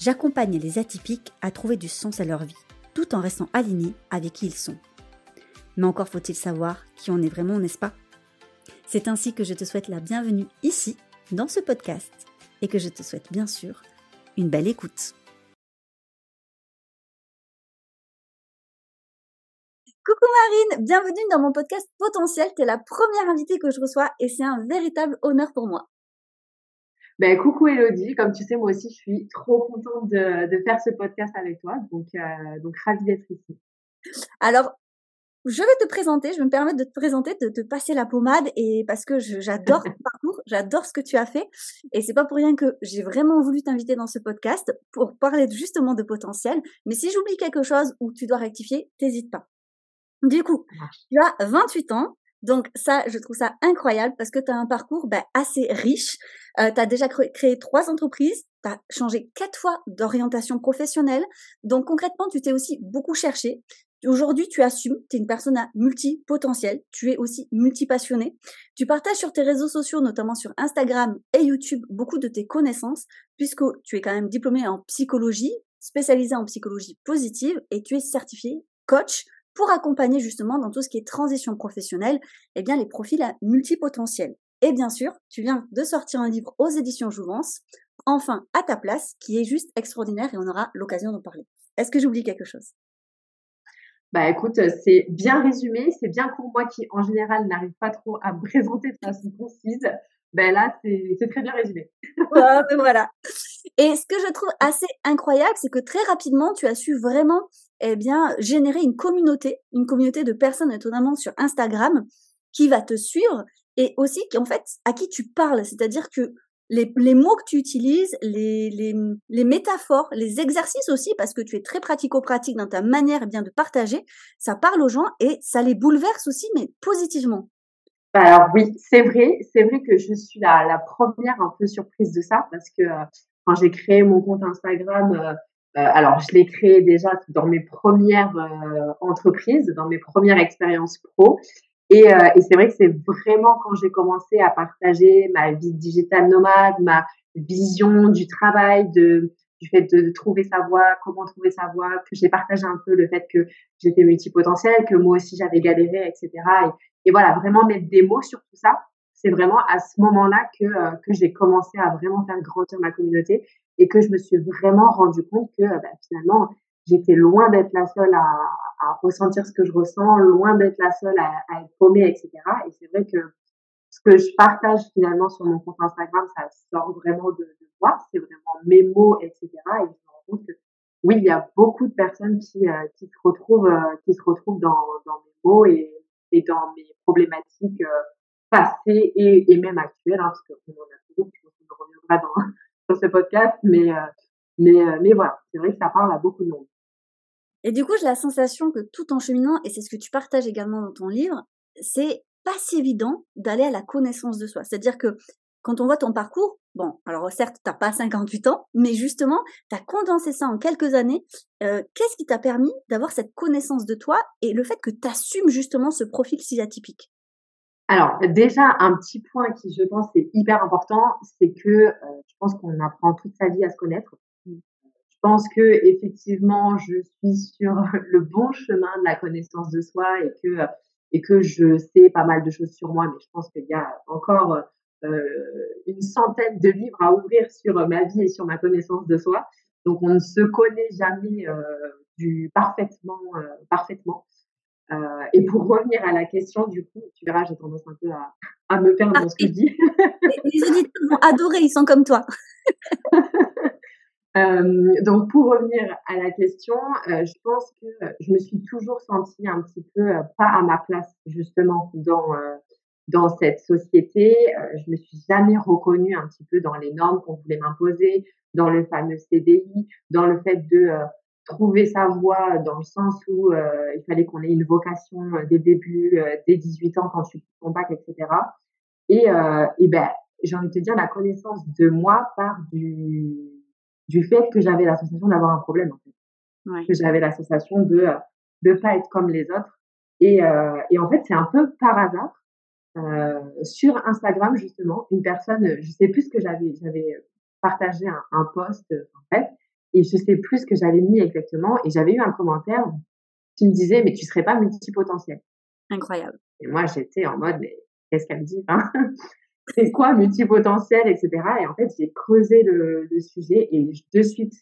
j'accompagne les atypiques à trouver du sens à leur vie, tout en restant alignés avec qui ils sont. Mais encore faut-il savoir qui on est vraiment, n'est-ce pas? C'est ainsi que je te souhaite la bienvenue ici, dans ce podcast, et que je te souhaite bien sûr une belle écoute. Coucou Marine, bienvenue dans mon podcast Potentiel. Tu es la première invitée que je reçois et c'est un véritable honneur pour moi. Ben, coucou Elodie, comme tu sais, moi aussi, je suis trop contente de, de faire ce podcast avec toi, donc, euh, donc ravie d'être ici. Alors, je vais te présenter, je vais me permettre de te présenter, de te passer la pommade et parce que j'adore ton parcours, j'adore ce que tu as fait et c'est pas pour rien que j'ai vraiment voulu t'inviter dans ce podcast pour parler justement de potentiel. Mais si j'oublie quelque chose ou tu dois rectifier, t'hésites pas. Du coup, tu as 28 ans, donc ça, je trouve ça incroyable parce que tu as un parcours ben, assez riche. Euh, tu as déjà créé, trois entreprises, tu as changé quatre fois d'orientation professionnelle. Donc concrètement, tu t'es aussi beaucoup cherché. Aujourd'hui, tu assumes, tu es une personne à multipotentiel, tu es aussi multipassionné. Tu partages sur tes réseaux sociaux, notamment sur Instagram et YouTube, beaucoup de tes connaissances, puisque tu es quand même diplômé en psychologie, spécialisé en psychologie positive, et tu es certifié coach pour accompagner justement dans tout ce qui est transition professionnelle, eh bien les profils à multipotentiel. Et bien sûr, tu viens de sortir un livre aux éditions Jouvence, enfin à ta place, qui est juste extraordinaire et on aura l'occasion d'en parler. Est-ce que j'oublie quelque chose? Bah écoute, c'est bien résumé, c'est bien pour moi qui en général n'arrive pas trop à me présenter de façon concise. Ben là, c'est très bien résumé. Voilà. Et ce que je trouve assez incroyable, c'est que très rapidement, tu as su vraiment eh bien, générer une communauté, une communauté de personnes, étonnamment sur Instagram, qui va te suivre et aussi, en fait, à qui tu parles. C'est-à-dire que les, les, mots que tu utilises, les, les, les, métaphores, les exercices aussi, parce que tu es très pratico-pratique dans ta manière eh bien de partager, ça parle aux gens et ça les bouleverse aussi, mais positivement. Bah, alors oui, c'est vrai, c'est vrai que je suis la, première un peu surprise de ça, parce que euh, quand j'ai créé mon compte Instagram, euh, alors, je l'ai créé déjà dans mes premières euh, entreprises, dans mes premières expériences pro. Et, euh, et c'est vrai que c'est vraiment quand j'ai commencé à partager ma vie digitale nomade, ma vision du travail, de, du fait de, trouver sa voie, comment trouver sa voie, que j'ai partagé un peu le fait que j'étais multipotentielle, que moi aussi j'avais galéré, etc. Et, et, voilà, vraiment mettre des mots sur tout ça. C'est vraiment à ce moment-là que, que j'ai commencé à vraiment faire grandir ma communauté et que je me suis vraiment rendu compte que bah, finalement, j'étais loin d'être la seule à, à, ressentir ce que je ressens, loin d'être la seule à, à être paumée, etc. Et c'est vrai que ce que je partage finalement sur mon compte Instagram, ça sort vraiment de, de moi, c'est vraiment mes mots, etc. Et je me rends compte que oui, il y a beaucoup de personnes qui, euh, qui se retrouvent, euh, qui se retrouvent dans, dans mes mots et, et dans mes problématiques euh, passées et, et même actuelles, hein, parce qu'on en a toujours, je pense qu'on reviendra dans, ce podcast, mais, euh, mais, euh, mais voilà, c'est vrai que ça parle à beaucoup de monde. Et du coup, j'ai la sensation que tout en cheminant, et c'est ce que tu partages également dans ton livre, c'est pas si évident d'aller à la connaissance de soi. C'est-à-dire que quand on voit ton parcours, bon, alors certes, t'as pas 58 ans, mais justement, tu as condensé ça en quelques années. Euh, qu'est-ce qui t'a permis d'avoir cette connaissance de toi et le fait que tu assumes justement ce profil si atypique? Alors déjà, un petit point qui, je pense, est hyper important, c'est que euh, je pense qu'on apprend toute sa vie à se connaître. Je pense que effectivement, je suis sur le bon chemin de la connaissance de soi et que et que je sais pas mal de choses sur moi, mais je pense qu'il y a encore euh, une centaine de livres à ouvrir sur ma vie et sur ma connaissance de soi. Donc on ne se connaît jamais euh, du parfaitement parfaitement. Euh, et pour revenir à la question, du coup, tu verras, j'ai tendance un peu à, à me perdre dans ce que je dis. les auditeurs vont adorer, ils sont comme toi. Euh, donc pour revenir à la question, euh, je pense que je me suis toujours sentie un petit peu pas à ma place justement dans dans cette société, je me suis jamais reconnue un petit peu dans les normes qu'on voulait m'imposer, dans le fameux CDI, dans le fait de trouver sa voie dans le sens où euh, il fallait qu'on ait une vocation dès le début, dès 18 ans quand tu ton bac, etc. Et, et ben, j'ai envie de te dire, la connaissance de moi part du, du fait que j'avais la sensation d'avoir un problème, en fait. Que j'avais la sensation de ne pas être comme les autres. Et, et en fait, c'est un peu par hasard euh, sur Instagram justement, une personne, je sais plus ce que j'avais, j'avais partagé un, un post en fait, et je sais plus ce que j'avais mis exactement, et j'avais eu un commentaire qui me disait mais tu serais pas multipotentiel. Incroyable. Et moi j'étais en mode mais qu'est-ce qu'elle me dit hein? C'est quoi multipotentiel, etc. Et en fait j'ai creusé le, le sujet et de suite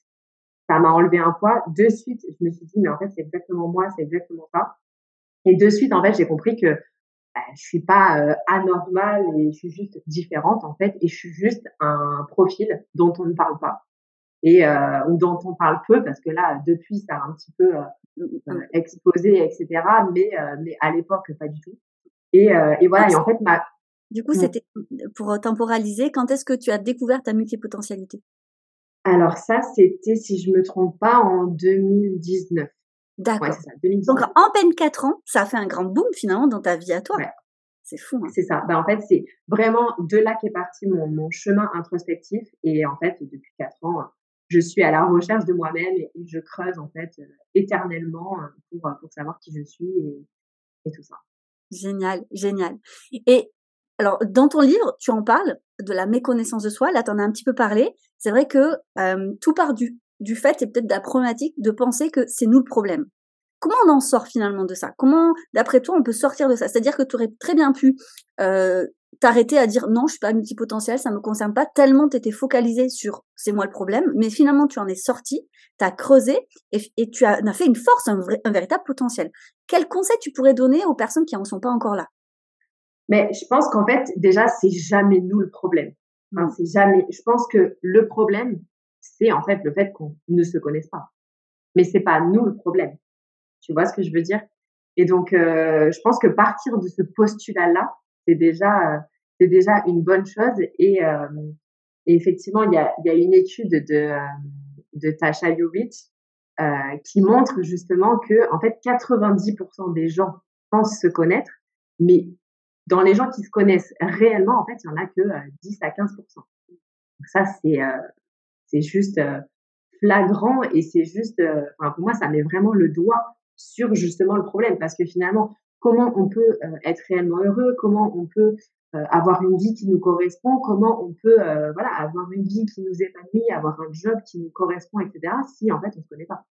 ça m'a enlevé un poids. De suite je me suis dit mais en fait c'est exactement moi, c'est exactement ça. Et de suite en fait j'ai compris que bah, je suis pas euh, anormale et je suis juste différente en fait et je suis juste un profil dont on ne parle pas et euh, ou dont on parle peu parce que là depuis ça a un petit peu euh, mmh, mmh, mmh. explosé etc mais mais à l'époque pas du tout et, et voilà et en fait ma du coup c'était pour temporaliser quand est-ce que tu as découvert ta multipotentialité? Alors ça c'était si je me trompe pas en 2019 D'accord. Donc en peine quatre ans, ça a fait un grand boom finalement dans ta vie à toi. C'est fou. Hein. C'est ça. Ben, en fait, c'est vraiment de là qu'est parti mon, mon, chemin introspectif. Et en fait, depuis quatre ans, je suis à la recherche de moi-même et, je creuse en fait euh, éternellement euh, pour, euh, pour savoir qui je suis et, tout ça. Génial, génial. Et alors, dans ton livre, tu en parles de la méconnaissance de soi. Là, tu en as un petit peu parlé. C'est vrai que tout part du, du fait et peut-être de la problématique de penser que c'est nous le problème. Comment on en sort finalement de ça? Comment, d'après toi, on peut sortir de ça? C'est-à-dire que tu aurais très bien pu euh, t'arrêter à dire non, je suis pas multipotentiel, ça me concerne pas, tellement tu étais focalisé sur c'est moi le problème, mais finalement tu en es sorti, tu as creusé et, tu as, as, fait une force, un, un véritable potentiel. Quel conseil tu pourrais donner aux personnes qui en sont pas encore là? Mais je pense qu'en fait, déjà, c'est jamais nous le problème. Mmh. c'est jamais. Je pense que le problème, c'est en fait le fait qu'on ne se connaisse pas. Mais c'est pas nous le problème. Tu vois ce que je veux dire? Et donc, euh, je pense que partir de ce postulat-là, c'est déjà, euh, c'est déjà une bonne chose. Et, euh, effectivement, il y a, y a une étude de, euh, de Tasha Yovich qui montre justement que en fait 90% des gens pensent se connaître, mais dans les gens qui se connaissent réellement, en fait, il y en a que 10 à 15%. Donc ça, c'est c'est juste flagrant et c'est juste, enfin, pour moi, ça met vraiment le doigt sur justement le problème parce que finalement, comment on peut être réellement heureux, comment on peut avoir une vie qui nous correspond, comment on peut voilà avoir une vie qui nous épanouit, avoir un job qui nous correspond, etc. Si en fait on se connaît pas.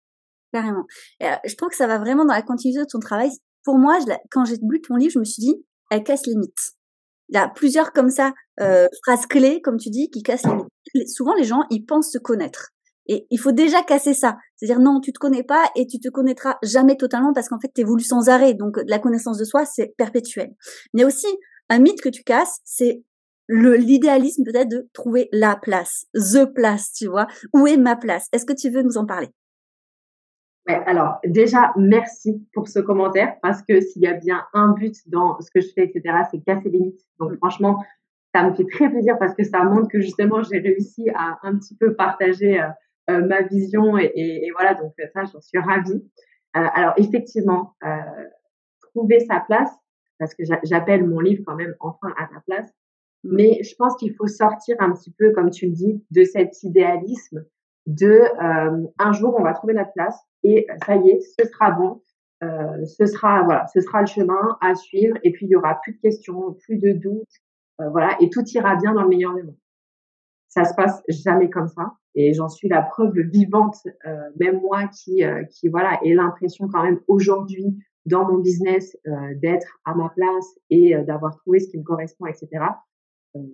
Carrément. je trouve que ça va vraiment dans la continuité de ton travail. Pour moi, je, quand j'ai lu ton livre, je me suis dit, elle casse les mythes. Il y a plusieurs comme ça euh, phrases clés, comme tu dis, qui cassent les mythes. Souvent, les gens, ils pensent se connaître. Et il faut déjà casser ça. C'est-à-dire, non, tu te connais pas et tu te connaîtras jamais totalement parce qu'en fait, tu évolues sans arrêt. Donc, la connaissance de soi, c'est perpétuel. Mais aussi, un mythe que tu casses, c'est le l'idéalisme peut-être de trouver la place, the place, tu vois. Où est ma place? Est-ce que tu veux nous en parler? Ouais, alors déjà, merci pour ce commentaire parce que s'il y a bien un but dans ce que je fais, etc., c'est casser les mythes. Donc mm. franchement, ça me fait très plaisir parce que ça montre que justement, j'ai réussi à un petit peu partager euh, euh, ma vision et, et, voilà, donc ça, j'en suis ravie. Euh, alors effectivement, trouver sa place, parce que j'appelle mon livre quand même enfin à ta place, mais je pense qu'il faut sortir un petit peu, comme tu le dis, de cet idéalisme de un jour on va trouver notre place et ça y est, ce sera bon, euh, ce sera voilà, ce sera le chemin à suivre et puis il y aura plus de questions, plus de doutes, euh, voilà, et tout ira bien dans le meilleur des mondes. Ça se passe jamais comme ça et j'en suis la preuve vivante, euh, même moi qui qui voilà, ai l'impression quand même aujourd'hui dans mon business d'être à ma place et d'avoir trouvé ce qui me correspond, etc.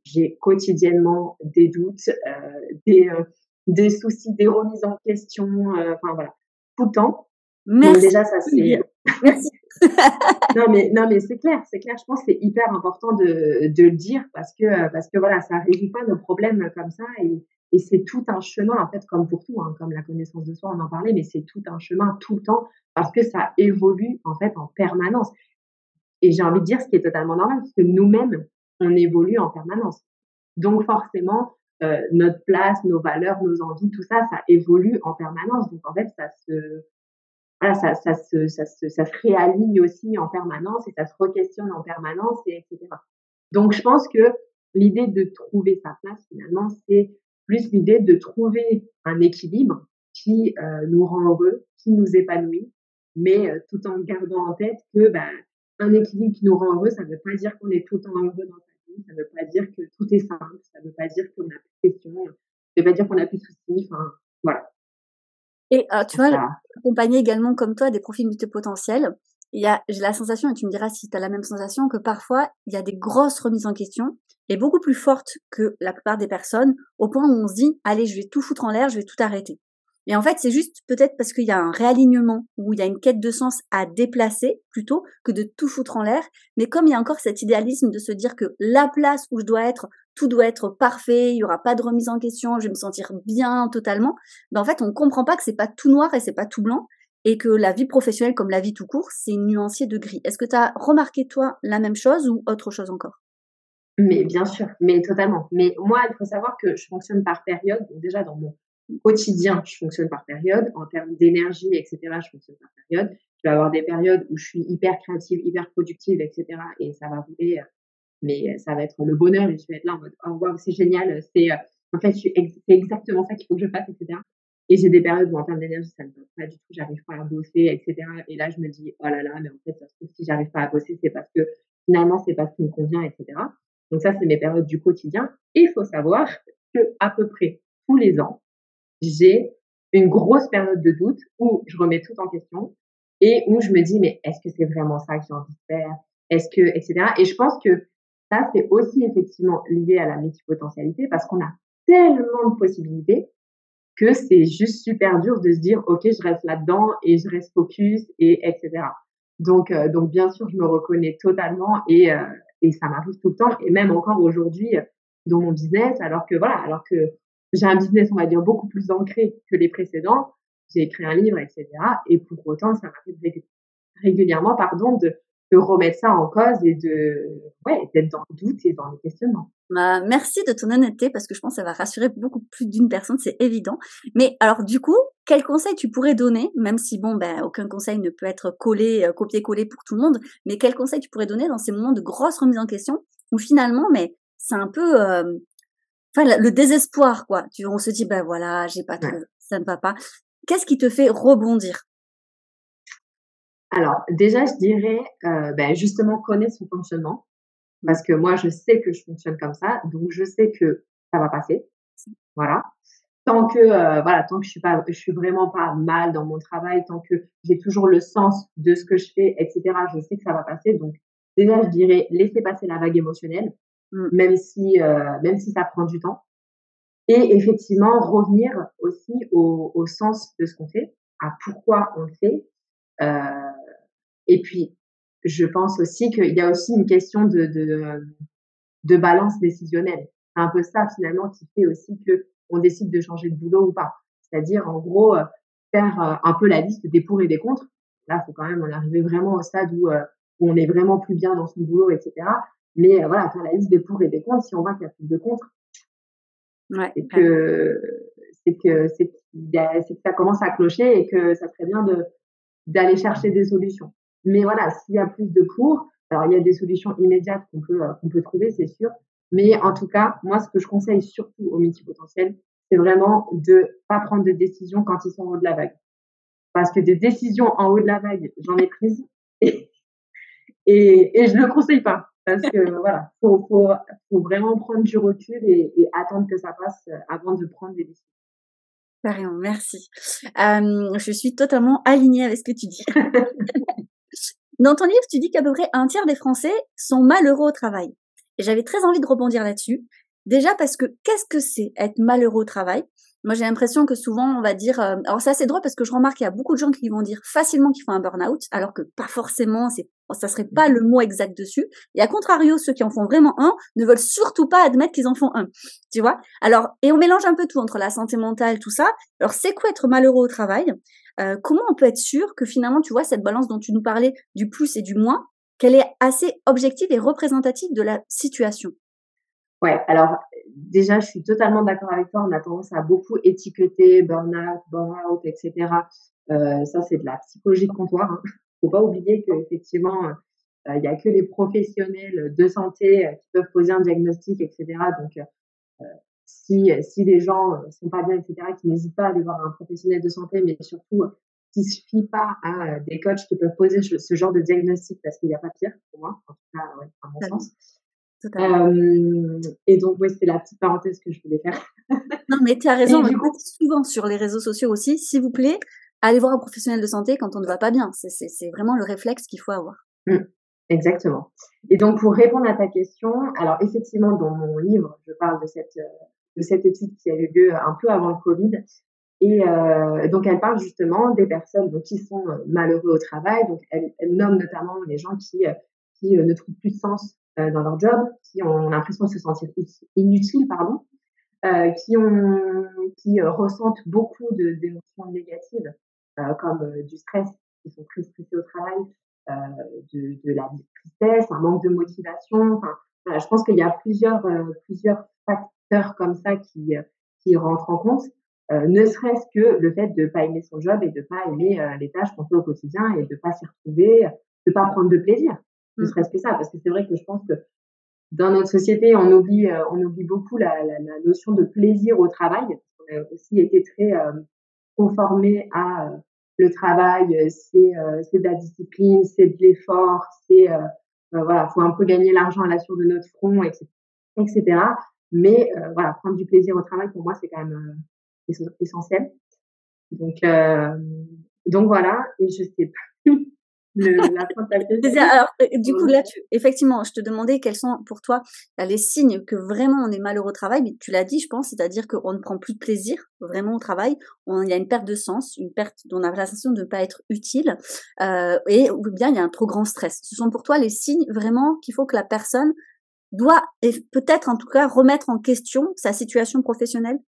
J'ai quotidiennement des doutes, des des soucis, des remises en question, enfin voilà, tout le temps. Merci. déjà, ça c'est. Merci. non mais non mais c'est clair, c'est clair. Je pense que c'est hyper important de, de le dire parce que parce que voilà, ça résout pas nos problèmes comme ça et, et c'est tout un chemin en fait comme pour tout, hein, comme la connaissance de soi, on en parlait, mais c'est tout un chemin tout le temps parce que ça évolue en fait en permanence. et j'ai envie de dire ce qui est totalement normal, parce que nous-mêmes, on évolue en permanence. Donc forcément, euh, notre place, nos valeurs, nos envies, tout ça, ça évolue en permanence. Donc en fait, ça se, voilà, ça, ça, se, ça, se, ça se réaligne aussi en permanence et ça se re-questionne en permanence, et etc. Donc je pense que l'idée de trouver sa place, finalement, c'est plus l'idée de trouver un équilibre qui euh, nous rend heureux, qui nous épanouit, mais euh, tout en gardant en tête que ben, un équilibre qui nous rend heureux, ça ne veut pas dire qu'on est tout le temps heureux dans sa vie, ça ne veut pas dire que tout est simple, ça ne veut pas dire qu'on n'a plus de questions, ça ne veut pas dire qu'on n'a plus de soucis, enfin voilà. Et euh, tu vois, accompagner également comme toi des profils multipotentiels, il y a, j'ai la sensation, et tu me diras si tu as la même sensation, que parfois il y a des grosses remises en question et beaucoup plus fortes que la plupart des personnes, au point où on se dit, allez, je vais tout foutre en l'air, je vais tout arrêter. Et en fait, c'est juste peut-être parce qu'il y a un réalignement ou il y a une quête de sens à déplacer plutôt que de tout foutre en l'air. Mais comme il y a encore cet idéalisme de se dire que la place où je dois être, tout doit être parfait, il y aura pas de remise en question, je vais me sentir bien totalement. Ben en fait, on comprend pas que c'est pas tout noir et c'est pas tout blanc et que la vie professionnelle comme la vie tout court, c'est nuancier de gris. Est-ce que tu as remarqué toi la même chose ou autre chose encore? Mais bien sûr, mais totalement. Mais moi, il faut savoir que je fonctionne par période. Donc déjà dans mon quotidien, je fonctionne par période. En termes d'énergie, etc., je fonctionne par période. Je vais avoir des périodes où je suis hyper créative, hyper productive, etc. Et ça va rouler, euh, mais ça va être le bonheur et je vais être là en mode, oh wow, c'est génial, c'est, euh, en fait, c'est exactement ça qu'il faut que je fasse, etc. Et j'ai des périodes où en termes d'énergie, ça ne va pas du tout, j'arrive pas à bosser, etc. Et là, je me dis, oh là là, mais en fait, ça se si j'arrive pas à bosser, c'est parce que finalement, c'est pas ce qui me convient, etc. Donc ça, c'est mes périodes du quotidien. Et il faut savoir que à peu près tous les ans, j'ai une grosse période de doute où je remets tout en question et où je me dis, mais est-ce que c'est vraiment ça que j'ai envie de faire? Est-ce que, etc. Et je pense que ça, c'est aussi effectivement lié à la multipotentialité parce qu'on a tellement de possibilités que c'est juste super dur de se dire, OK, je reste là-dedans et je reste focus et etc. Donc, euh, donc bien sûr, je me reconnais totalement et, euh, et ça m'arrive tout le temps et même encore aujourd'hui dans mon business, alors que voilà, alors que j'ai un business, on va dire, beaucoup plus ancré que les précédents. J'ai écrit un livre, etc. Et pour autant, ça m'arrive régulièrement, pardon, de, de remettre ça en cause et de, ouais, d'être dans le doute et dans les questionnements. Bah, merci de ton honnêteté parce que je pense que ça va rassurer beaucoup plus d'une personne, c'est évident. Mais alors, du coup, quel conseil tu pourrais donner, même si bon, ben, aucun conseil ne peut être collé, euh, copié-collé pour tout le monde, mais quel conseil tu pourrais donner dans ces moments de grosse remise en question où finalement, mais c'est un peu, euh, enfin le désespoir quoi. Tu, on se dit ben voilà, j'ai pas trop, ça ne va pas. Qu'est-ce qui te fait rebondir? Alors déjà, je dirais euh, ben, justement connaître son fonctionnement parce que moi je sais que je fonctionne comme ça, donc je sais que ça va passer. Voilà. Tant que euh, voilà, tant que je suis pas, je suis vraiment pas mal dans mon travail, tant que j'ai toujours le sens de ce que je fais, etc. Je sais que ça va passer. Donc déjà, je dirais laisser passer la vague émotionnelle Mmh. même si euh, même si ça prend du temps. Et effectivement revenir aussi au, au sens de ce qu'on fait, à pourquoi on le fait. Euh, et puis je pense aussi qu'il y a aussi une question de, de, de balance décisionnelle. C'est un peu ça finalement qui fait aussi que on décide de changer de boulot ou pas. C'est-à-dire en gros euh, faire euh, un peu la liste des pour et des contre. Là, faut quand même en arriver vraiment au stade où, où on est vraiment plus bien dans son boulot, etc. Mais euh, voilà, faire la liste des pour et des contre, si on voit qu'il y a plus de contre, ouais, c'est que c'est que c'est que ça commence à clocher et que ça serait bien de d'aller chercher des solutions. Mais voilà, s'il y a plus de pour, alors il y a des solutions immédiates qu'on peut euh, qu'on peut trouver, c'est sûr. Mais en tout cas, moi, ce que je conseille surtout aux multipotentiels, c'est vraiment de pas prendre de décisions quand ils sont en haut de la vague. Parce que des décisions en haut de la vague, j'en ai prises et, et, et je ne le conseille pas. Parce que voilà, faut, faut, faut, vraiment prendre du recul et, et, attendre que ça passe euh, avant de prendre des décisions. Merci. Euh, je suis totalement alignée avec ce que tu dis. Dans ton livre, tu dis qu'à peu près un tiers des Français sont malheureux au travail. Et j'avais très envie de rebondir là-dessus. Déjà parce que qu'est-ce que c'est être malheureux au travail? Moi, j'ai l'impression que souvent, on va dire. Euh, alors, c'est assez drôle parce que je remarque qu'il y a beaucoup de gens qui vont dire facilement qu'ils font un burn-out, alors que pas forcément. C'est, ça serait pas le mot exact dessus. Et à contrario, ceux qui en font vraiment un ne veulent surtout pas admettre qu'ils en font un. Tu vois? Alors, et on mélange un peu tout entre la santé mentale, tout ça. Alors, c'est quoi être malheureux au travail? Euh, Comment on peut être sûr que finalement, tu vois, cette balance dont tu nous parlais du plus et du moins, qu'elle est assez objective et représentative de la situation? Ouais, alors déjà, je suis totalement d'accord avec toi. On a tendance à beaucoup étiqueter burn-out, burn-out, etc. Euh, ça, c'est de la psychologie de comptoir. Hein. Faut pas oublier qu'effectivement, euh, il n'y a que les professionnels de santé euh, qui peuvent poser un diagnostic, etc. Donc, euh, si, si les gens sont pas bien, etc., qui n'hésitent pas à aller voir un professionnel de santé, mais surtout qui se fient pas à des coachs qui peuvent poser ce genre de diagnostic parce qu'il n'y a pas pire pour moi, en tout cas, ouais, à mon sens. Euh, et donc, oui, c'est la petite parenthèse que je voulais faire. non, mais tu as raison. Du coup, souvent sur les réseaux sociaux aussi, s'il vous plaît, allez voir un professionnel de santé quand on ne va pas bien. C'est vraiment le réflexe qu'il faut avoir. Mmh, exactement. Et donc, pour répondre à ta question, alors effectivement, dans mon livre, je parle de cette, de cette étude qui a eu lieu un peu avant le Covid. Et euh, donc, elle parle justement des personnes donc, qui sont euh, malheureux au travail. Donc, elle, elle nomme notamment les gens qui, euh, qui ne trouvent plus de sens euh, dans leur job, qui ont l'impression de se sentir inutiles, pardon, euh, qui ont, qui euh, ressentent beaucoup d'émotions négatives, comme du stress, qui sont très stressés au travail, de, de, la tristesse, un manque de motivation. Enfin, voilà, je pense qu'il y a plusieurs, plusieurs facteurs comme ça qui, qui rentrent en compte. Euh, ne serait-ce que le fait de pas aimer son job et de pas aimer les tâches qu'on fait au quotidien et de pas s'y retrouver, de pas prendre de plaisir ne mmh. serait-ce que ça, parce que c'est vrai que je pense que dans notre société, on oublie, euh, on oublie beaucoup la, la, la, notion de plaisir au travail. On a aussi été très euh, conformé à euh, le travail, c'est c'est de la discipline, c'est de l'effort, c'est voilà, faut un peu gagner l'argent à la sueur de notre front, etc. etc. Mais voilà, prendre du plaisir au travail pour moi c'est quand même essentiel. Donc donc voilà, et je sais pas alors, euh, du coup, là, tu, effectivement, je te demandais quels sont pour toi les signes que vraiment on est malheureux au travail, mais tu l'as dit, je pense, c'est-à-dire qu'on ne prend plus de plaisir vraiment au travail, on, il y a une perte de sens, une perte, on a l'impression de ne pas être utile, euh, et ou bien il y a un trop grand stress. Ce sont pour toi les signes vraiment qu'il faut que la personne doit, et peut-être en tout cas, remettre en question sa situation professionnelle?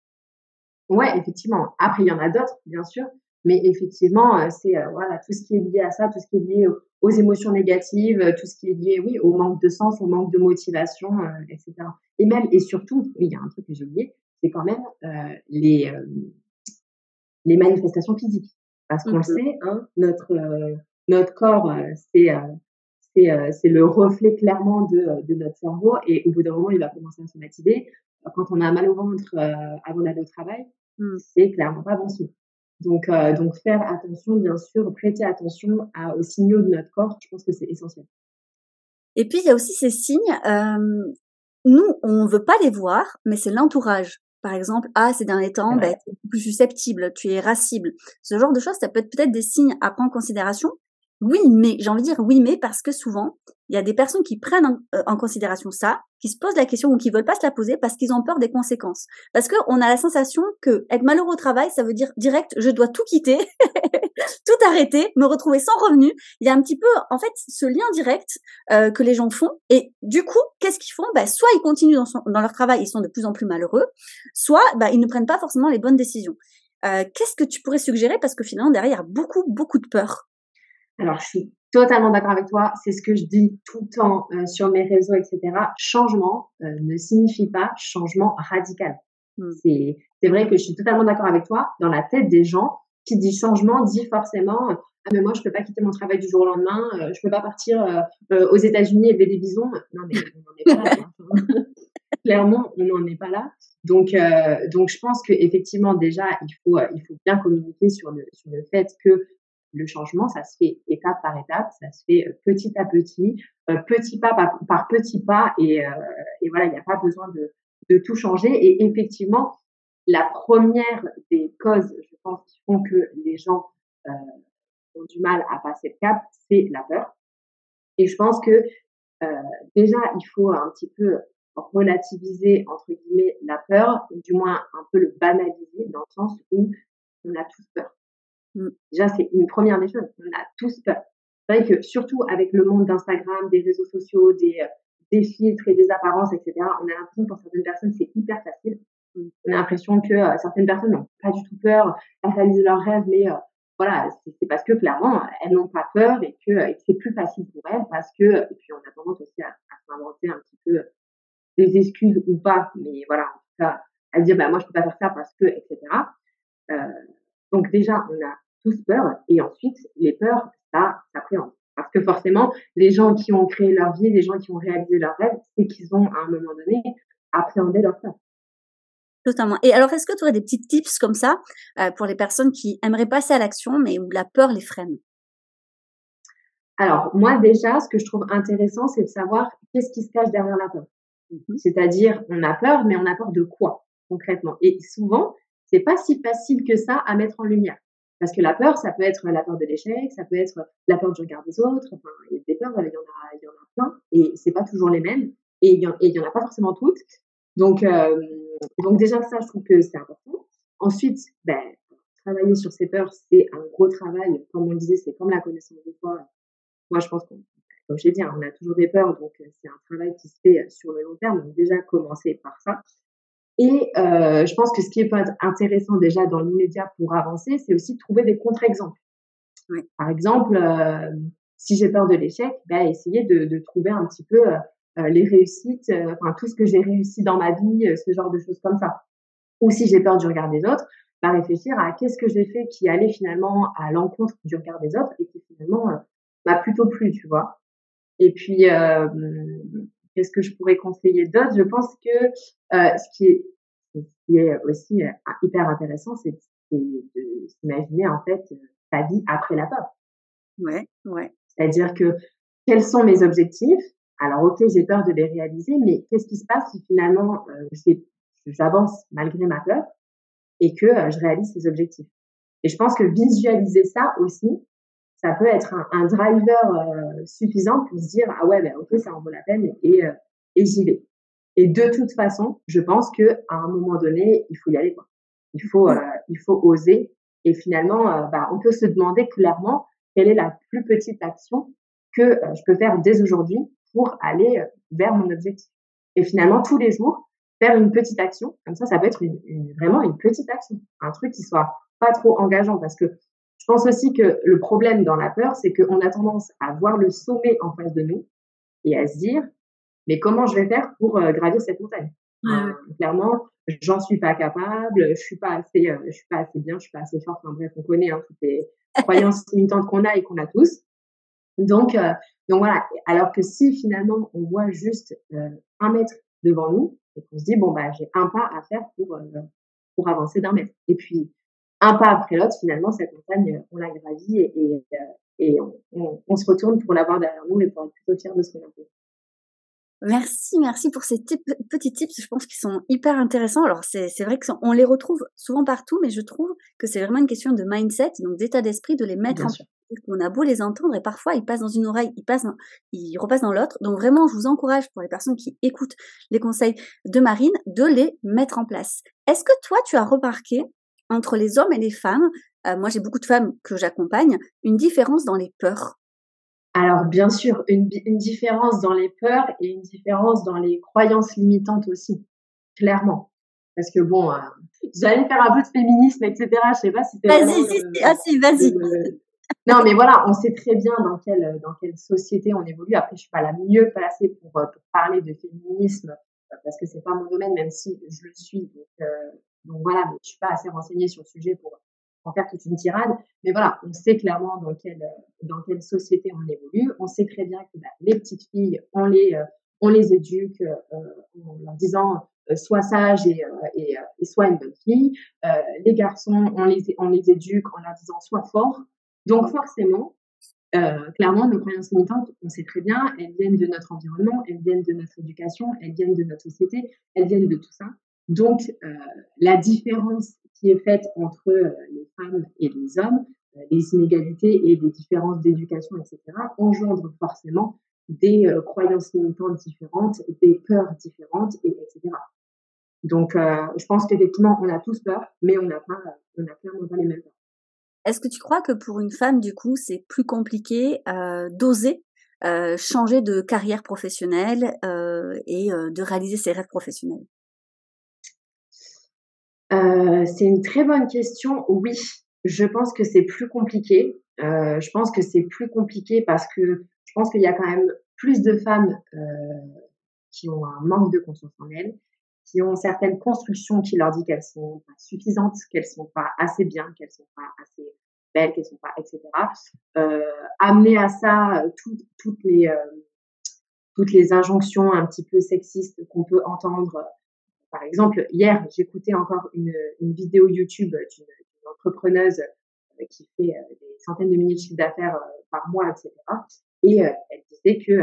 Ouais, effectivement. Après, il y en a d'autres, bien sûr. Mais effectivement, euh, c'est euh, voilà tout ce qui est lié à ça, tout ce qui est lié aux, émotions négatives, euh, tout ce qui est lié, oui, au manque de sens, au manque de motivation, etc. Et même et surtout, oui, il y a un truc que j'ai oublié, c'est quand même les les manifestations physiques, parce qu'on le mmh sait, hein, notre notre corps, c'est c'est c'est le reflet clairement de de notre cerveau, et au bout d'un moment, il va commencer à somatiser. Quand on a mal au ventre avant d'aller au travail, mmh. c'est clairement pas bon signe. Donc, euh, donc faire attention, bien sûr, prêter attention à, aux signaux de notre corps, je pense que c'est essentiel. Et puis, il y a aussi ces signes, euh, nous, on veut pas les voir, mais c'est l'entourage. Par exemple, ah, ces derniers temps, ben, tu es plus susceptible, tu es irascible. Ce genre de choses, ça peut être peut-être des signes à prendre en considération. Oui, mais, j'ai envie de dire oui, mais, parce que souvent, il y a des personnes qui prennent en, euh, considération ça, qui se posent la question ou qui veulent pas se la poser parce qu'ils ont peur des conséquences. Parce que on a la sensation que être malheureux au travail, ça veut dire direct, je dois tout quitter, tout arrêter, me retrouver sans revenu. Il y a un petit peu, en fait, ce lien direct euh, que les gens font. Et du coup, qu'est-ce qu'ils font? Bah, Soit ils continuent dans, dans, leur travail, ils sont de plus en plus malheureux, soit bah, ils ne prennent pas forcément les bonnes décisions. Euh, qu'est-ce que tu pourrais suggérer? Parce que finalement, derrière, il y a beaucoup, beaucoup de peur. Alors, je suis totalement d'accord avec toi. C'est ce que je dis tout le temps euh, sur mes réseaux, etc. Changement euh, ne signifie pas changement radical. Hmm. C'est, c'est vrai que je suis totalement d'accord avec toi. Dans la tête des gens, qui dit changement dit forcément ah mais moi je peux pas quitter mon travail du jour au lendemain, euh, je peux pas partir aux États-Unis élever des bisons. Non mais on n'en est pas là. Hein. Clairement, on n'en est pas là. Donc donc je pense que effectivement déjà il faut il faut bien communiquer sur le sur le fait que le changement, ça se fait étape par étape, ça se fait euh, petit à petit, euh, petit pas par, petit pas, et, euh, et voilà, il n'y a pas besoin de, de, tout changer. Et effectivement, la première des causes, je pense, qui font que les gens ont du mal à passer le cap, c'est la peur. Et je pense que déjà, il faut un petit peu relativiser entre guillemets la peur, ou du moins un peu le banaliser dans le sens où on a tous peur. Mmh. Déjà, c'est une première des choses. On a tous peur. C'est vrai que surtout avec le monde d'Instagram, des réseaux sociaux, des, euh, des filtres et des apparences, etc., on a l'impression que pour certaines personnes, c'est hyper facile. Mmh. On a l'impression que euh, certaines personnes n'ont pas du tout peur, elles réalisent leurs rêves, mais euh, voilà, c'est parce que clairement, elles n'ont pas peur et que, c'est plus facile pour elles parce que, et puis on a tendance aussi à, à s'inventer un petit peu des excuses ou pas, mais voilà, en tout cas, à dire, bah, moi, je peux pas faire ça parce que, etc. Euh, donc déjà, on a tous peur et ensuite, les peurs, ça s'appréhende. Parce que forcément, les gens qui ont créé leur vie, les gens qui ont réalisé leur rêve, c'est qu'ils ont, à un moment donné, appréhendé leur peur. Totalement. Et alors, est-ce que tu aurais des petits tips comme ça euh, pour les personnes qui aimeraient passer à l'action, mais où la peur les freine? Alors, moi déjà, ce que je trouve intéressant, c'est de savoir qu'est-ce qui se cache derrière la peur. Mmh C'est-à-dire, on a peur, mais on a peur de quoi concrètement? Et souvent, c'est pas si facile que ça à mettre en lumière. Parce que la peur, ça peut être la peur de l'échec, ça peut être la peur du regard des autres. Enfin, il y a des peurs, il y en a, il y en a plein, et c'est pas toujours les mêmes, et il y en, a pas forcément toutes. Donc, euh, donc déjà ça, je trouve que c'est important. Ensuite, ben, travailler sur ses peurs, c'est un gros travail. Comme on le disait, c'est comme la connaissance de soi. Moi, je pense qu'on, comme j'ai dit, hein, on a toujours des peurs, donc euh, c'est un travail qui se fait euh, sur le long terme. Donc déjà, commencer par ça. Et euh, je pense que ce qui est pas intéressant déjà dans l'immédiat pour avancer, c'est aussi de trouver des contre-exemples. Par exemple, euh, si j'ai peur de l'échec, ben, essayer de, de, trouver un petit peu euh, les réussites, euh, enfin tout ce que j'ai réussi dans ma vie, euh, ce genre de choses comme ça. Ou si j'ai peur du regard des autres, bah, réfléchir à qu'est-ce que j'ai fait qui allait finalement à l'encontre du regard des autres et qui finalement m'a plutôt plu, tu vois. Et puis, qu'est-ce que je pourrais conseiller d'autre Je pense que ce qui est ce qui est aussi hyper intéressant, c'est de s'imaginer en fait sa vie après la peur. Ouais, ouais. C'est-à-dire que quels sont mes objectifs? Alors, ok, j'ai peur de les réaliser, mais qu'est-ce qui se passe si finalement euh, j'avance malgré ma peur et que euh, je réalise ces objectifs? Et je pense que visualiser ça aussi, ça peut être un, driver euh, suffisant pour se dire ah ouais, ben ok, ça en vaut la peine et, et j'y vais. Et de toute façon, je pense que à un moment donné, il faut y aller. Quoi. Il faut, il faut oser. Et finalement, bah, on peut se demander clairement quelle est la plus petite action que je peux faire dès aujourd'hui pour aller euh, vers mon objectif. Et finalement, tous les jours, faire une petite action, comme ça, ça peut être une, vraiment une petite action, un truc qui soit pas trop engageant, parce que je pense aussi que le problème dans la peur, c'est qu'on a tendance à voir le sommet en face de nous et à se dire, mais comment je vais faire pour euh, gravir cette montagne? Euh, Clairement, j'en suis pas capable, je suis pas assez, je suis pas assez bien, je suis pas assez forte. Enfin bref, on connaît hein, toutes les croyances limitantes qu'on a et qu'on a tous. Donc, donc voilà. Alors que si finalement on voit juste euh, un mètre devant nous et qu'on se dit bon bah j'ai un pas à faire pour euh, pour avancer d'un mètre. Et puis un pas après l'autre, finalement cette montagne on la gravit et, et, et on, on, on, se retourne pour la voir derrière nous et pour être plutôt fier de ce qu'on a fait. Merci, merci pour ces petits tips. Je pense qu'ils sont hyper intéressants. Alors c'est vrai qu'on les retrouve souvent partout, mais je trouve que c'est vraiment une question de mindset, donc d'état d'esprit, de les mettre en place. On a beau les entendre et parfois ils passent dans une oreille, ils passent, ils repassent dans l'autre. Donc vraiment, je vous encourage pour les personnes qui écoutent les conseils de Marine de les mettre en place. Est-ce que toi, tu as remarqué entre les hommes et les femmes, euh, moi j'ai beaucoup de femmes que j'accompagne, une différence dans les peurs alors, bien sûr, une, une, différence dans les peurs et une différence dans les croyances limitantes aussi, clairement. Parce que bon, euh, j'allais faire un peu de féminisme, etc. Je sais pas si Vas-y, si, ah si, vas-y. non, mais voilà, on sait très bien dans quelle, dans quelle société on évolue. Après, je suis pas la mieux placée pour, euh, pour parler de féminisme, euh, parce que c'est pas mon domaine, même si je le suis. Donc, euh, donc voilà, mais je suis pas assez renseignée sur le sujet pour en faire toute une tirade. Mais voilà, on sait clairement dans quelle, dans quelle société on évolue. On sait très bien que bah, les petites filles, on les, euh, on les éduque euh, en leur disant euh, sois sage et, et, et sois une bonne fille. les garçons, on les, on les éduque en leur disant sois fort. Donc forcément, euh, clairement, nos croyances limitantes, on sait très bien, elles viennent de notre environnement, elles viennent de notre éducation, elles viennent de notre société, elles viennent de tout ça. Donc, euh, la différence qui est faite entre euh, les femmes et les hommes, euh, les inégalités et les différences d'éducation, etc., engendre forcément des euh, croyances limitantes différentes, des peurs différentes, et, etc. Donc, je pense qu'effectivement, on a tous peur, mais on n'a pas, on n'a clairement pas les mêmes peurs. Est-ce que tu crois que pour une femme, du coup, c'est plus compliqué euh, d'oser euh, changer de carrière professionnelle euh, et de réaliser ses rêves professionnels? Euh, c'est une très bonne question. Oui, je pense que c'est plus compliqué. Euh, je pense que c'est plus compliqué parce que je pense qu'il y a quand même plus de femmes euh, qui ont un manque de confiance en elles, qui ont certaines constructions qui leur disent qu'elles sont pas suffisantes, qu'elles sont pas assez bien, qu'elles sont pas assez belles, qu'elles sont pas, etc. Amener à ça toutes les injonctions un petit peu sexistes qu'on peut entendre. Par exemple, hier, j'écoutais encore une, vidéo YouTube d'une entrepreneuse euh, qui fait des centaines de milliers de chiffres d'affaires par mois, etc. Et elle disait que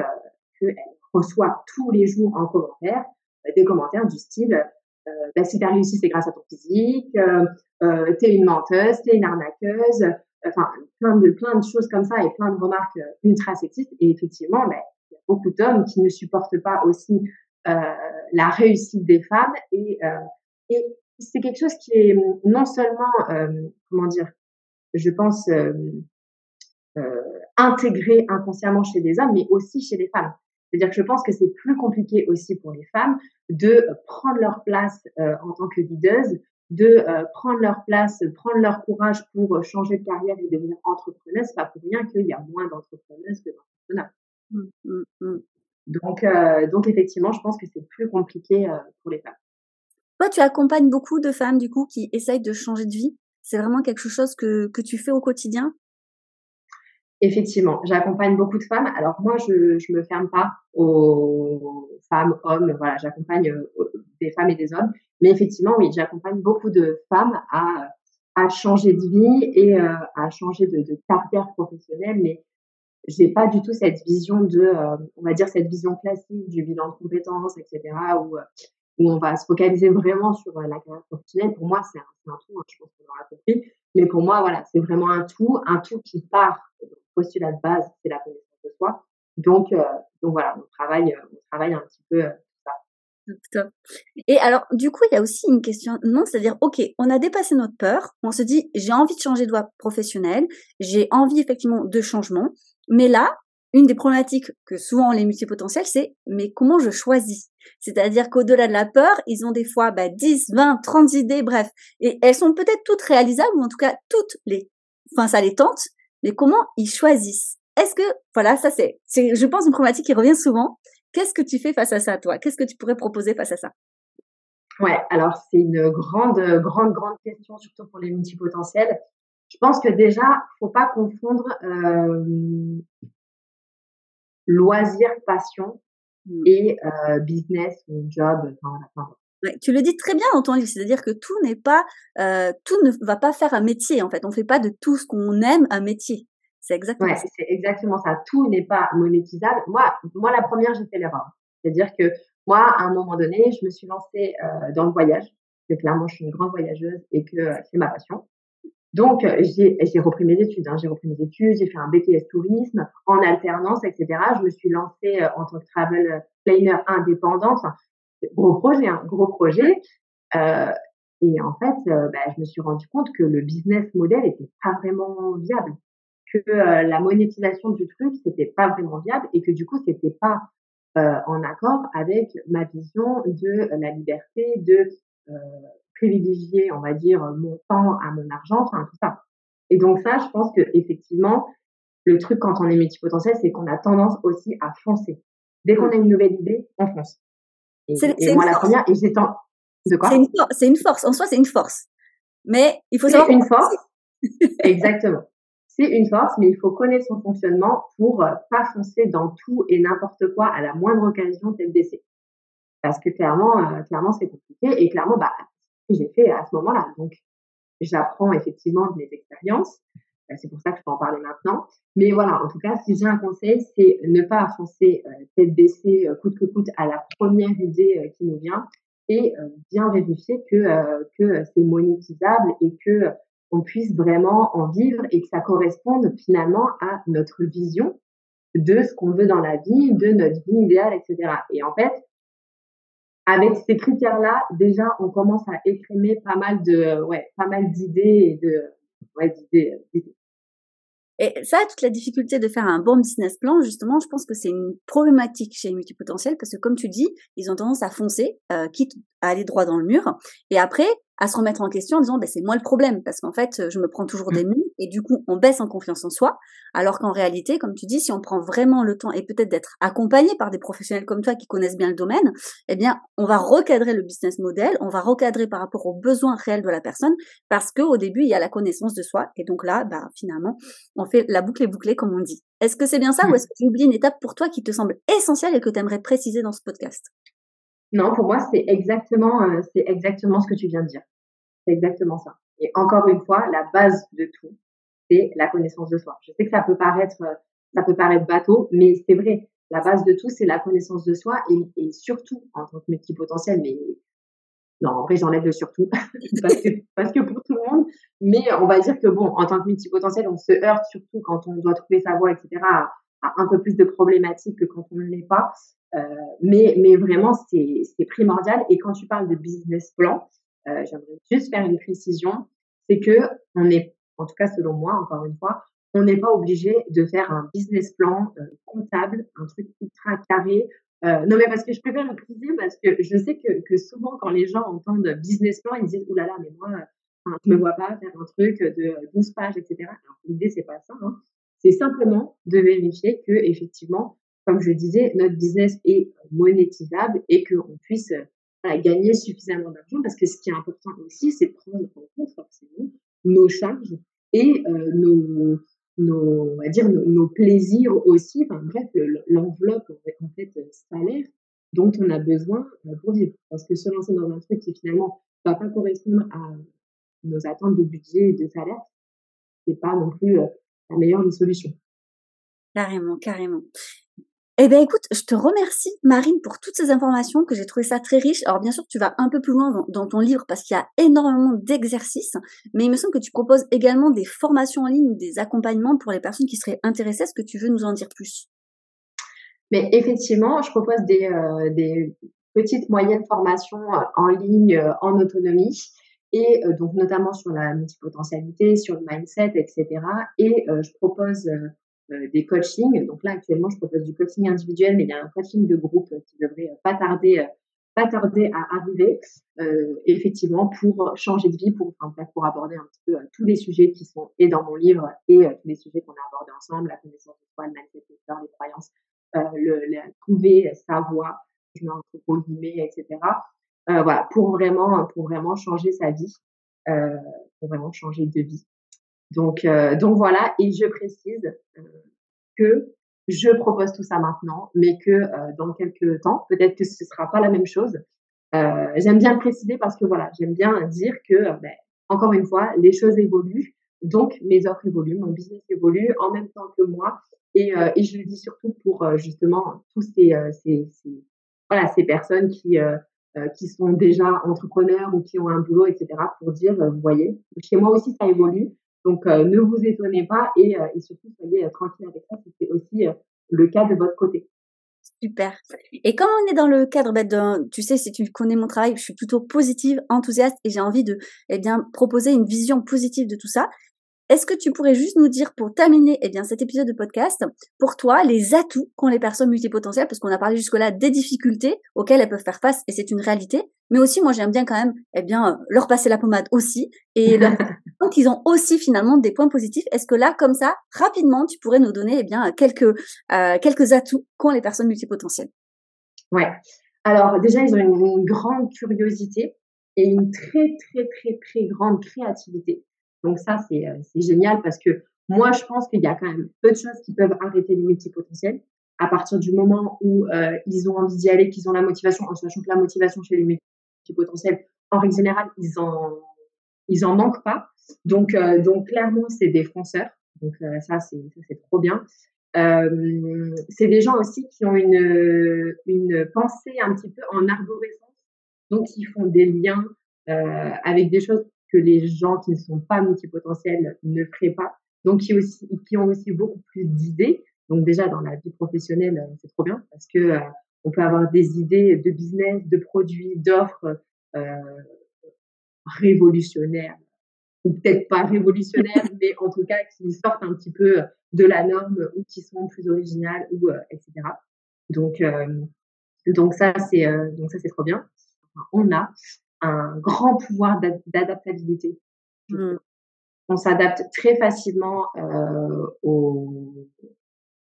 qu'elle reçoit tous les jours en commentaire des commentaires du style euh, bah, si t'as réussi c'est grâce à ton physique, euh, euh, t'es une menteuse, t'es une arnaqueuse, enfin plein de plein de choses comme ça et plein de remarques ultra sexistes. Et effectivement, bah, il y a beaucoup d'hommes qui ne supportent pas aussi la réussite des femmes et, et c'est quelque chose qui est non seulement comment dire, je pense intégré inconsciemment chez les hommes, mais aussi chez les femmes. C'est-à-dire que je pense que c'est plus compliqué aussi pour les femmes de euh, prendre leur place euh, en tant que leaders, de euh, prendre leur place, prendre leur courage pour changer de carrière et devenir entrepreneuse. Pas pour rien qu'il y a moins d'entrepreneuses que d'entrepreneurs. Mmh, mmh, mmh. Donc, donc effectivement, je pense que c'est plus compliqué pour les femmes. Toi, tu accompagnes beaucoup de femmes du coup qui essayent de changer de vie. C'est vraiment quelque chose que, que tu fais au quotidien? Effectivement, j'accompagne beaucoup de femmes. Alors moi, je je me ferme pas aux femmes, hommes. Voilà, j'accompagne euh, des femmes et des hommes. Mais effectivement, oui, j'accompagne beaucoup de femmes à à changer de vie et euh, à changer de, de, carrière professionnelle. Mais j'ai pas du tout cette vision de, euh, on va dire cette vision classique du bilan de compétences, etc. Où où on va se focaliser vraiment sur la carrière professionnelle. Pour moi, c'est un, tout. Hein, je pense qu'on aura compris. Mais pour moi, voilà, c'est vraiment un tout, un tout qui part postulat de base, c'est la connaissance de soi. Donc, euh, donc voilà, on travaille, on travaille un petit peu euh. Top. Et alors, du coup, il y a aussi une question, non, c'est-à-dire, ok, on a dépassé notre peur, on se dit, j'ai envie de changer de voie professionnelle, j'ai envie effectivement de changement, mais là, une des problématiques que souvent les multipotentiels, c'est mais comment je choisis? C'est-à-dire qu'au-delà de la peur, ils ont des fois bah, 10, 20, 30 idées, bref. Et elles sont peut-être toutes réalisables, ou en tout cas toutes les... Enfin, ça les tente, mais comment ils choisissent? Est-ce que, voilà, ça c'est, c'est, je pense, une problématique qui revient souvent. Qu'est-ce que tu fais face à ça, toi? Qu'est-ce que tu pourrais proposer face à ça? Ouais, alors c'est une grande, grande, grande question, surtout pour les multipotentiels. Je pense que déjà, faut pas confondre euh, loisir, passion mmh. et euh, business ou job. Enfin, enfin, Ouais, tu le dis très bien dans ton livre, c'est-à-dire que tout n'est pas, euh, tout ne va pas faire un métier en fait. On fait pas de tout ce qu'on aime un métier. C'est exactement ouais, ça. C'est exactement ça. Tout n'est pas monétisable. Moi, moi la première, j'ai fait l'erreur. C'est-à-dire que moi, à un moment donné, je me suis lancée euh, dans le voyage. Que clairement, je suis une grande voyageuse et que euh, c'est ma passion. Donc, euh, j'ai repris mes études. Hein. J'ai repris mes études, j'ai fait un BTS tourisme en alternance, etc. Je me suis lancée euh, en tant que travel planner indépendante. Gros projet, hein, gros projet. Euh, et en fait, euh, bah, je me suis rendu compte que le business model était pas vraiment viable, que euh, la monétisation du truc c'était pas vraiment viable et que du coup c'était pas en accord avec ma vision de la liberté, de privilégier, on va dire, mon temps à mon argent, enfin tout ça. Et donc ça, je pense que effectivement, le truc quand on est multipotentiel, c'est qu'on a tendance aussi à foncer. Dès qu'on a une nouvelle idée, on fonce. Et, moi, la première, et j'ai De quoi? C'est une, force. En soi, c'est une force. Mais il faut savoir. C'est une force. Exactement. C'est une force, mais il faut connaître son fonctionnement pour euh, pas foncer dans tout et n'importe quoi à la moindre occasion tête baissée. Parce que clairement, euh, clairement, c'est compliqué. Et clairement, bah, j'ai fait à ce moment-là. Donc, j'apprends effectivement de mes expériences. Bah, c'est pour ça que je peux en parler maintenant. Mais voilà, en tout cas, si j'ai un conseil, c'est ne pas foncer euh, tête baissée, euh, coûte que coûte, à la première idée euh, qui nous vient et bien vérifier que, que c'est monétisable et que on puisse vraiment en vivre et que ça corresponde finalement à notre vision de ce qu'on veut dans la vie, de notre vie idéale, etc. Et en fait, avec ces critères-là, déjà, on commence à écrémer pas mal de, ouais, d'idées et de, ouais, et ça, toute la difficulté de faire un bon business plan, justement, je pense que c'est une problématique chez les multipotentiels parce que, comme tu dis, ils ont tendance à foncer, euh, quitte à aller droit dans le mur. Et après, à se remettre en question en disant ben, c'est moi le problème parce qu'en fait je me prends toujours des murs et du coup on baisse en confiance en soi. Alors qu'en réalité comme tu dis si on prend vraiment le temps et peut-être d'être accompagné par des professionnels comme toi qui connaissent bien le domaine eh bien on va recadrer le business model on va recadrer par rapport aux besoins réels de la personne parce que au début il y a la connaissance de soi et donc là bah finalement on fait la boucle est bouclée comme on dit. Est-ce que c'est bien ça ou est-ce que tu oublies une étape pour toi qui te semble essentielle et que tu aimerais préciser dans ce podcast? Non, pour moi, c'est exactement, euh, exactement ce que tu viens de dire. C'est exactement ça. Et encore une fois, la base de tout, c'est la connaissance de soi. Je sais que ça peut paraître, euh, ça peut paraître bateau, mais c'est vrai. La base de tout, c'est la connaissance de soi et, surtout en tant que multipotentiel, mais non, en vrai, j'enlève le surtout parce que, parce que pour tout le monde. Mais on va dire que bon, en tant que multipotentiel, on se heurte surtout quand on doit trouver sa voie, etc., à un peu plus de problématiques que quand on ne l'est pas. Euh, mais, mais vraiment, c'est primordial. Et quand tu parles de business plan, euh, j'aimerais juste faire une précision, c'est que on est, en tout cas selon moi, encore une fois, on n'est pas obligé de faire un business plan euh, comptable, un truc ultra carré. Euh, non mais parce que je préfère le préciser parce que je sais que, que souvent quand les gens entendent business plan, ils disent oulala, là là, mais moi, enfin, je me vois pas faire un truc de 12 pages, etc. L'idée c'est pas ça. Hein. C'est simplement de vérifier que effectivement comme je disais, notre business est monétisable et qu'on puisse euh, gagner suffisamment d'argent parce que ce qui est important aussi, c'est prendre en compte forcément nos charges et euh, nos, nos, on va dire, nos, plaisirs aussi, enfin bref, l'enveloppe en fait salaire dont on a besoin euh, pour vivre. Parce que se lancer dans un truc qui finalement va pas correspondre à nos attentes de budget et de salaire, c'est pas non plus la meilleure des solutions. Carrément, carrément. Eh bien, écoute, je te remercie, Marine, pour toutes ces informations que j'ai trouvé ça très riche. Alors, bien sûr, tu vas un peu plus loin dans, ton livre parce qu'il y a énormément d'exercices, mais il me semble que tu proposes également des formations en ligne, des accompagnements pour les personnes qui seraient intéressées. Est-ce que tu veux nous en dire plus? Mais effectivement, je propose des, euh, petites, moyennes formations euh, en ligne, euh, en autonomie et donc notamment sur la multipotentialité, sur le mindset, etc. Et je propose des coachings. Donc là, actuellement, je propose du coaching individuel, mais il y a un coaching de groupe qui devrait euh, pas tarder, euh, pas tarder à arriver, euh, effectivement, pour changer de vie, pour, enfin, pour aborder un petit peu tous les sujets qui sont et dans mon livre et tous les sujets qu'on a abordés ensemble, la connaissance de soi, le mindset, les croyances, le, trouver sa voie, je mets entre guillemets, etc. voilà, pour vraiment, pour vraiment changer sa vie, pour vraiment changer de vie. Donc, euh, donc voilà, et je précise euh, que je propose tout ça maintenant, mais que euh, dans quelques temps, peut-être que ce sera pas la même chose. j'aime bien préciser parce que voilà, j'aime bien dire que, ben, encore une fois, les choses évoluent, donc mes offres évoluent, mon business évolue en même temps que moi, et, et je le dis surtout pour justement tous ces, ces, ces, voilà, ces personnes qui qui sont déjà entrepreneurs ou qui ont un boulot, etc., pour dire, vous voyez, chez moi aussi ça évolue, donc, euh, ne vous étonnez pas et, euh, et surtout soyez euh, tranquille avec ça si c'est aussi le cas de votre côté. Super. Et quand on est dans le cadre, bah, de, tu sais, si tu connais mon travail, je suis plutôt positive, enthousiaste et j'ai envie de, eh bien, proposer une vision positive de tout ça. Est-ce que tu pourrais juste nous dire, pour terminer eh bien, cet épisode de podcast, pour toi, les atouts qu'ont les personnes multipotentielles, parce qu'on a parlé jusque-là des difficultés auxquelles elles peuvent faire face, et c'est une réalité, mais aussi, moi, j'aime bien quand même eh bien, leur passer la pommade aussi, et leur qu'ils ont aussi finalement des points positifs. Est-ce que là, comme ça, rapidement, tu pourrais nous donner eh bien, quelques, euh, quelques atouts qu'ont les personnes multipotentielles? Ouais. Alors déjà, ils ont une grande curiosité et une très, très, très, très grande créativité. Donc ça, euh, c'est génial parce que moi, je pense qu'il y a quand même peu de choses qui peuvent arrêter les multipotentiels à partir du moment où euh, ils ont envie d'y aller, qu'ils ont la motivation, en sachant que la motivation chez les multipotentiels, en règle générale, ils en ils en manquent pas. Donc euh, donc clairement, c'est des fonceurs. Donc ça, c'est trop bien. Euh, c'est des gens aussi qui ont une une pensée un petit peu en arborescence, donc ils font des liens euh, avec des choses que les gens qui ne sont pas multipotentiels ne feraient pas. Donc, qui, aussi, qui ont aussi beaucoup plus d'idées. Donc, déjà, dans la vie professionnelle, euh, c'est trop bien parce que euh, on peut avoir des idées de business, de produits, d'offres euh, révolutionnaires ou peut-être pas révolutionnaires, mais en tout cas qui sortent un petit peu de la norme ou qui sont plus originales ou etc. Donc donc ça c'est donc ça c'est trop bien. on a un grand pouvoir d'adaptabilité. Mmh. On s'adapte très facilement euh, aux,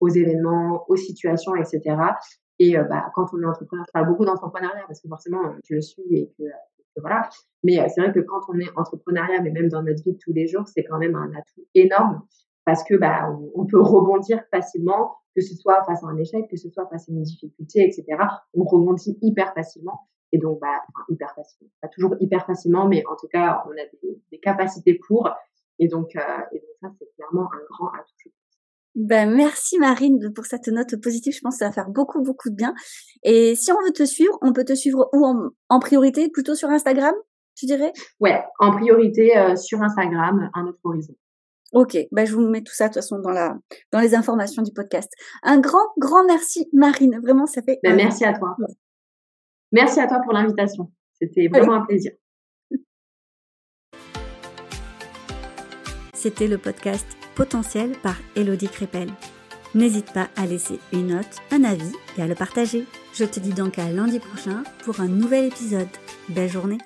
aux, événements, aux situations, etc. Et euh, bah, quand on est entrepreneur, je parle beaucoup d'entrepreneuriat parce que forcément, je le suis et que, voilà. Mais euh, c'est vrai que quand on est entrepreneuriat, mais même dans notre vie de tous les jours, c'est quand même un atout énorme parce que bah, on, peut rebondir facilement, que ce soit face à un échec, que ce soit face à une difficulté, etc. On rebondit hyper facilement. Et donc, bah, hyper facilement. Pas toujours hyper facilement, mais en tout cas, on a des, des capacités pour. Et donc, euh, et donc ça, c'est clairement un grand atout. Ben, merci Marine pour cette note positive. Je pense que ça va faire beaucoup, beaucoup de bien. Et si on veut te suivre, on peut te suivre où en, en priorité? Plutôt sur Instagram, tu dirais? Ouais, en priorité euh, sur Instagram, un autre horizon. Ok, ben je vous mets tout ça de toute façon dans la dans les informations du podcast. Un grand, grand merci Marine. Vraiment, ça fait. Ben, merci à toi. Merci à toi pour l'invitation. C'était vraiment un plaisir. C'était le podcast Potentiel par Elodie Crépel. N'hésite pas à laisser une note, un avis et à le partager. Je te dis donc à lundi prochain pour un nouvel épisode. Belle journée